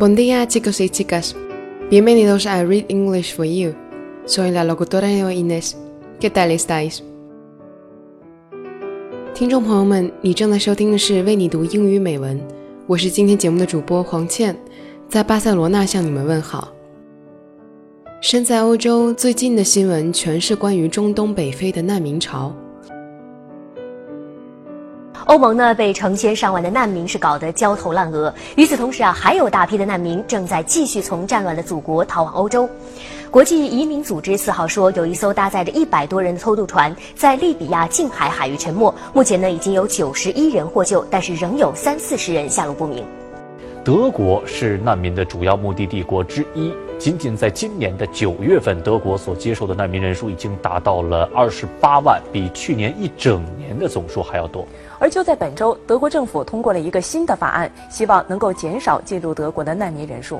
Buen día, chicos y chicas. Bienvenidos a Read English for You. Soy la locutora Inés. ¿Qué tal estáis？听众朋友们，你正在收听的是为你读英语美文，我是今天节目的主播黄倩，在巴塞罗那向你们问好。身在欧洲，最近的新闻全是关于中东北非的难民潮。欧盟呢被成千上万的难民是搞得焦头烂额。与此同时啊，还有大批的难民正在继续从战乱的祖国逃往欧洲。国际移民组织四号说，有一艘搭载着一百多人的偷渡船在利比亚近海海域沉没。目前呢，已经有九十一人获救，但是仍有三四十人下落不明。德国是难民的主要目的地国之一。仅仅在今年的九月份，德国所接受的难民人数已经达到了二十八万，比去年一整年的总数还要多。而就在本周，德国政府通过了一个新的法案，希望能够减少进入德国的难民人数。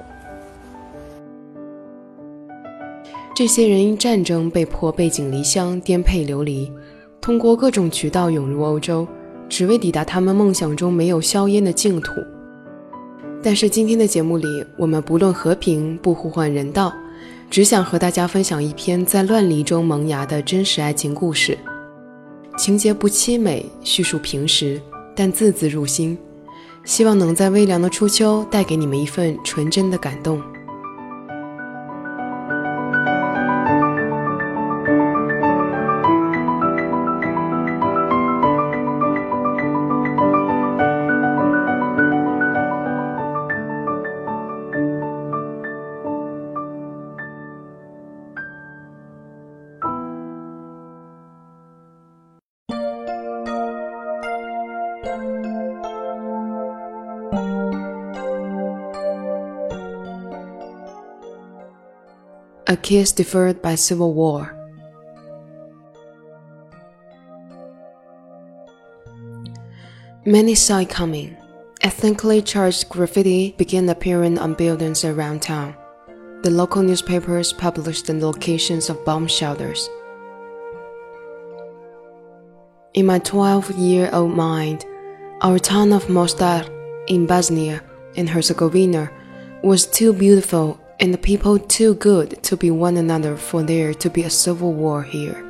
这些人因战争被迫背井离乡、颠沛流离，通过各种渠道涌入欧洲，只为抵达他们梦想中没有硝烟的净土。但是今天的节目里，我们不论和平，不呼唤人道，只想和大家分享一篇在乱离中萌芽的真实爱情故事。情节不凄美，叙述平实，但字字入心。希望能在微凉的初秋带给你们一份纯真的感动。Kiss deferred by civil war. Many saw it coming. Ethnically charged graffiti began appearing on buildings around town. The local newspapers published the locations of bomb shelters. In my 12 year old mind, our town of Mostar in Bosnia and Herzegovina was too beautiful and the people too good to be one another for there to be a civil war here.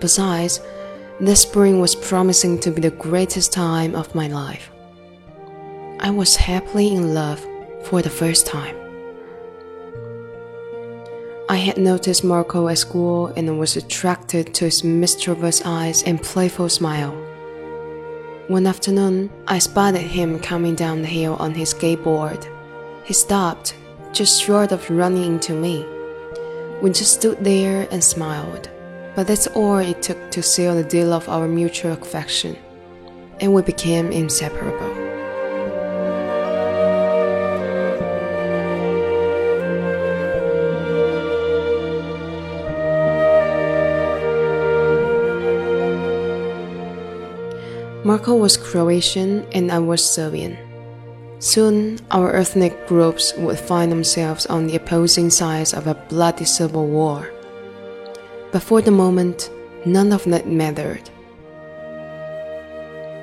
Besides, this spring was promising to be the greatest time of my life. I was happily in love for the first time. I had noticed Marco at school and was attracted to his mischievous eyes and playful smile. One afternoon, I spotted him coming down the hill on his skateboard. He stopped just short of running into me. We just stood there and smiled. But that's all it took to seal the deal of our mutual affection, and we became inseparable. Marco was Croatian and I was Serbian. Soon, our ethnic groups would find themselves on the opposing sides of a bloody civil war. But for the moment, none of that mattered.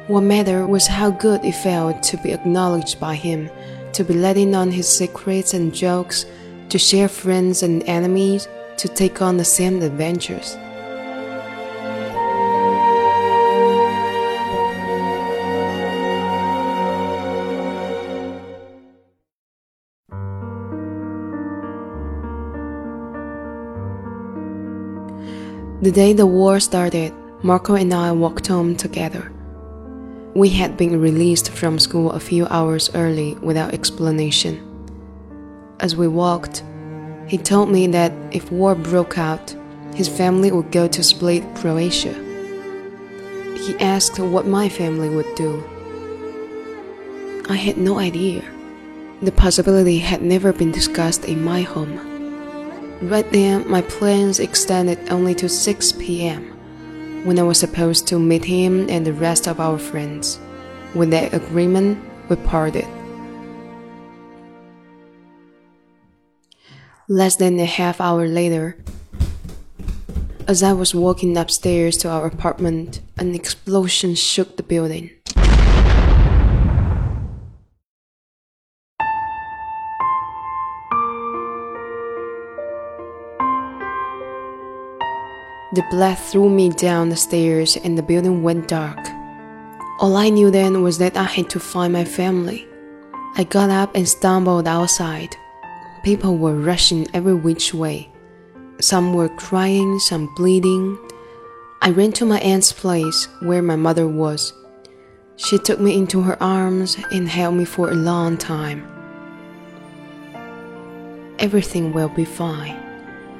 What mattered was how good it felt to be acknowledged by him, to be letting on his secrets and jokes, to share friends and enemies, to take on the same adventures. The day the war started, Marco and I walked home together. We had been released from school a few hours early without explanation. As we walked, he told me that if war broke out, his family would go to Split, Croatia. He asked what my family would do. I had no idea. The possibility had never been discussed in my home. Right then, my plans extended only to 6 p.m., when I was supposed to meet him and the rest of our friends. With that agreement, we parted. Less than a half hour later, as I was walking upstairs to our apartment, an explosion shook the building. The blast threw me down the stairs and the building went dark. All I knew then was that I had to find my family. I got up and stumbled outside. People were rushing every which way. Some were crying, some bleeding. I ran to my aunt's place where my mother was. She took me into her arms and held me for a long time. Everything will be fine,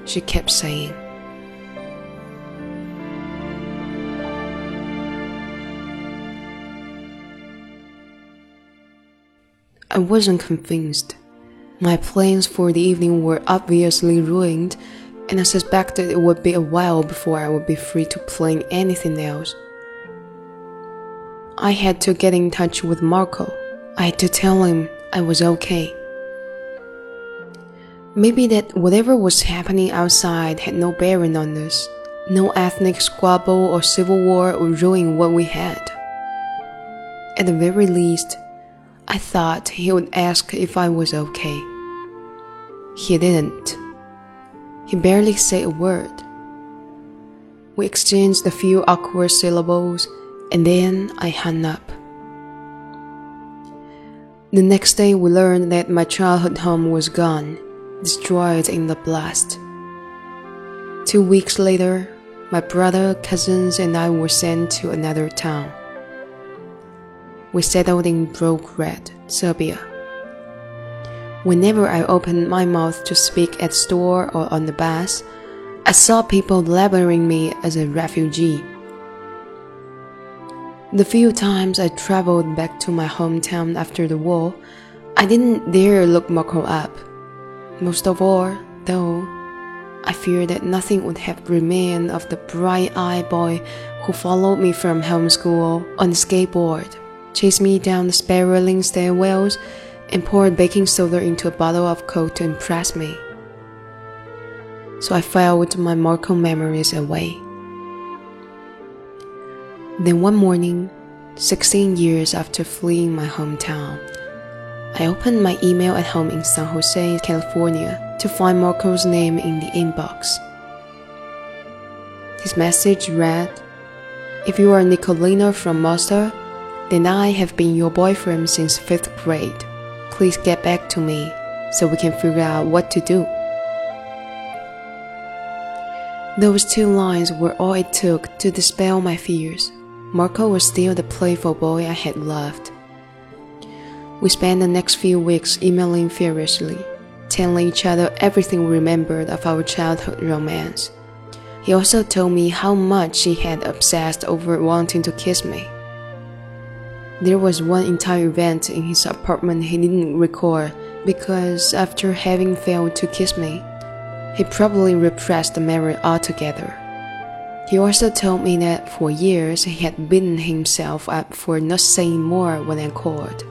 she kept saying. I wasn't convinced. My plans for the evening were obviously ruined, and I suspected it would be a while before I would be free to plan anything else. I had to get in touch with Marco. I had to tell him I was okay. Maybe that whatever was happening outside had no bearing on us. No ethnic squabble or civil war would ruin what we had. At the very least, I thought he would ask if I was okay. He didn't. He barely said a word. We exchanged a few awkward syllables and then I hung up. The next day, we learned that my childhood home was gone, destroyed in the blast. Two weeks later, my brother, cousins, and I were sent to another town. We settled in Belgrade, Serbia. Whenever I opened my mouth to speak at store or on the bus, I saw people labeling me as a refugee. The few times I traveled back to my hometown after the war, I didn't dare look Marco up. Most of all, though, I feared that nothing would have remained of the bright-eyed boy who followed me from home school on a skateboard, chased me down the spiraling stairwells, and poured baking soda into a bottle of Coke to impress me. So I filed my Marco memories away. Then one morning, 16 years after fleeing my hometown, I opened my email at home in San Jose, California to find Marco's name in the inbox. His message read If you are Nicolina from Mostar, then I have been your boyfriend since fifth grade. Please get back to me so we can figure out what to do. Those two lines were all it took to dispel my fears. Marco was still the playful boy I had loved. We spent the next few weeks emailing furiously, telling each other everything we remembered of our childhood romance. He also told me how much he had obsessed over wanting to kiss me. There was one entire event in his apartment he didn't recall because after having failed to kiss me, he probably repressed the memory altogether. He also told me that for years he had beaten himself up for not saying more when I called.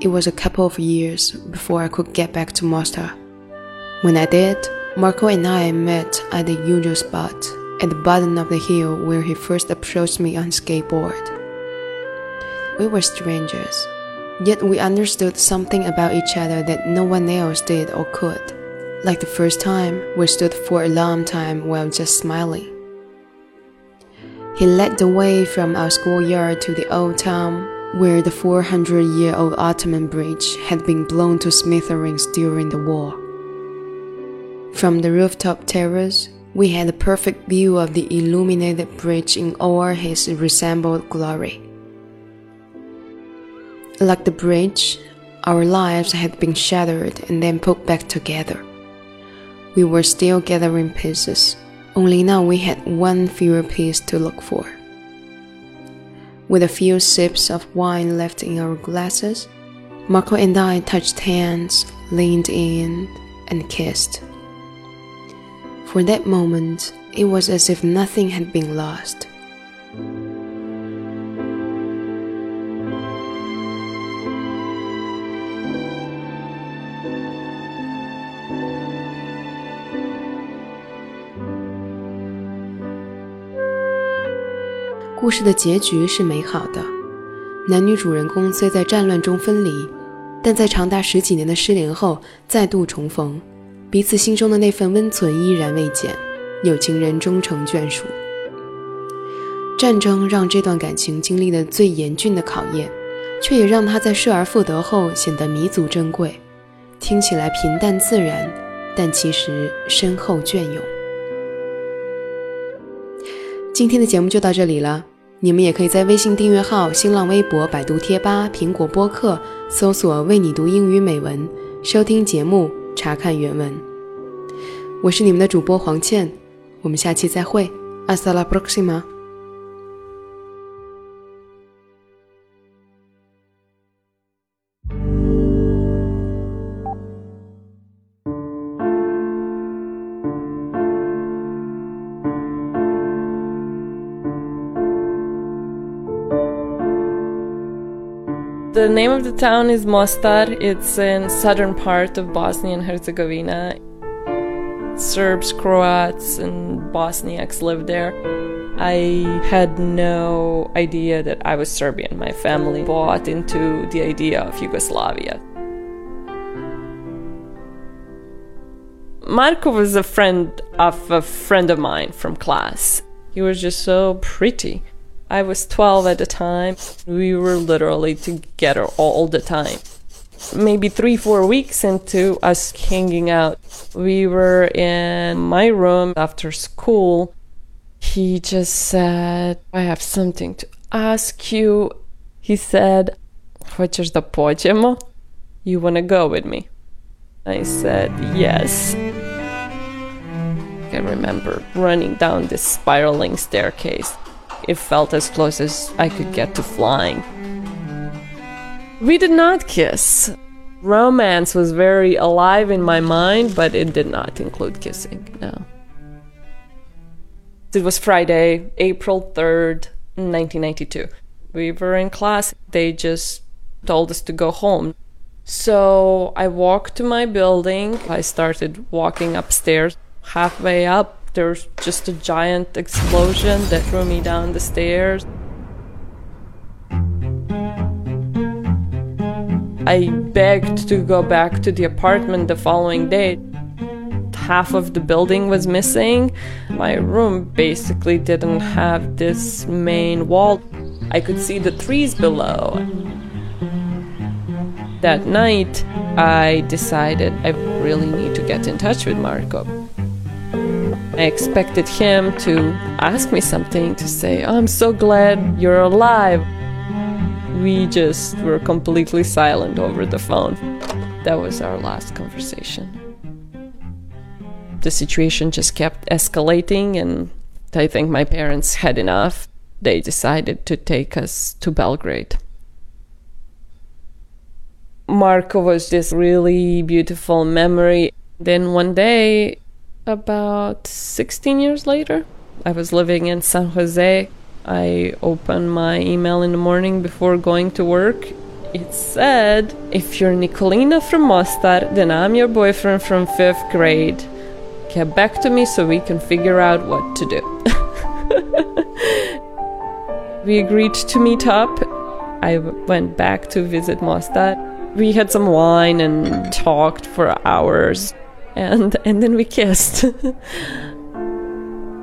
It was a couple of years before I could get back to Mostar. When I did, Marco and I met at the usual spot at the bottom of the hill where he first approached me on skateboard. We were strangers, yet we understood something about each other that no one else did or could. Like the first time, we stood for a long time while just smiling. He led the way from our schoolyard to the old town where the 400 year old Ottoman bridge had been blown to smithereens during the war. From the rooftop terrace, we had a perfect view of the illuminated bridge in all his resembled glory. Like the bridge, our lives had been shattered and then put back together. We were still gathering pieces, only now we had one fewer piece to look for. With a few sips of wine left in our glasses, Marco and I touched hands, leaned in, and kissed. For that moment, it was as if nothing had been lost. 故事的结局是美好的，男女主人公虽在战乱中分离，但在长达十几年的失联后再度重逢，彼此心中的那份温存依然未减，有情人终成眷属。战争让这段感情经历了最严峻的考验，却也让他在失而复得后显得弥足珍贵。听起来平淡自然，但其实深厚隽永。今天的节目就到这里了，你们也可以在微信订阅号、新浪微博、百度贴吧、苹果播客搜索“为你读英语美文”，收听节目，查看原文。我是你们的主播黄倩，我们下期再会，Hasta la próxima。The name of the town is Mostar. It's in southern part of Bosnia and Herzegovina. Serbs, Croats, and Bosniaks live there. I had no idea that I was Serbian. My family bought into the idea of Yugoslavia. Marko was a friend of a friend of mine from class. He was just so pretty. I was 12 at the time. We were literally together all the time. Maybe three, four weeks into us hanging out, we were in my room after school. He just said, I have something to ask you. He said, Хочеш да pođemo? You want to go with me? I said, yes. I remember running down this spiraling staircase it felt as close as I could get to flying. We did not kiss. Romance was very alive in my mind, but it did not include kissing, no. It was Friday, April 3rd, 1992. We were in class. They just told us to go home. So I walked to my building. I started walking upstairs. Halfway up, there's just a giant explosion that threw me down the stairs. I begged to go back to the apartment the following day. Half of the building was missing. My room basically didn't have this main wall. I could see the trees below. That night, I decided I really need to get in touch with Marco. I expected him to ask me something, to say, oh, I'm so glad you're alive. We just were completely silent over the phone. That was our last conversation. The situation just kept escalating, and I think my parents had enough. They decided to take us to Belgrade. Marco was this really beautiful memory. Then one day, about 16 years later. I was living in San Jose. I opened my email in the morning before going to work. It said, If you're Nicolina from Mostar, then I'm your boyfriend from fifth grade. Get back to me so we can figure out what to do. we agreed to meet up. I went back to visit Mostar. We had some wine and talked for hours and and then we kissed.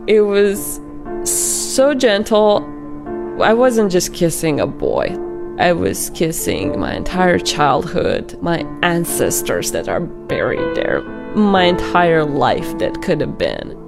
it was so gentle. I wasn't just kissing a boy. I was kissing my entire childhood, my ancestors that are buried there, my entire life that could have been.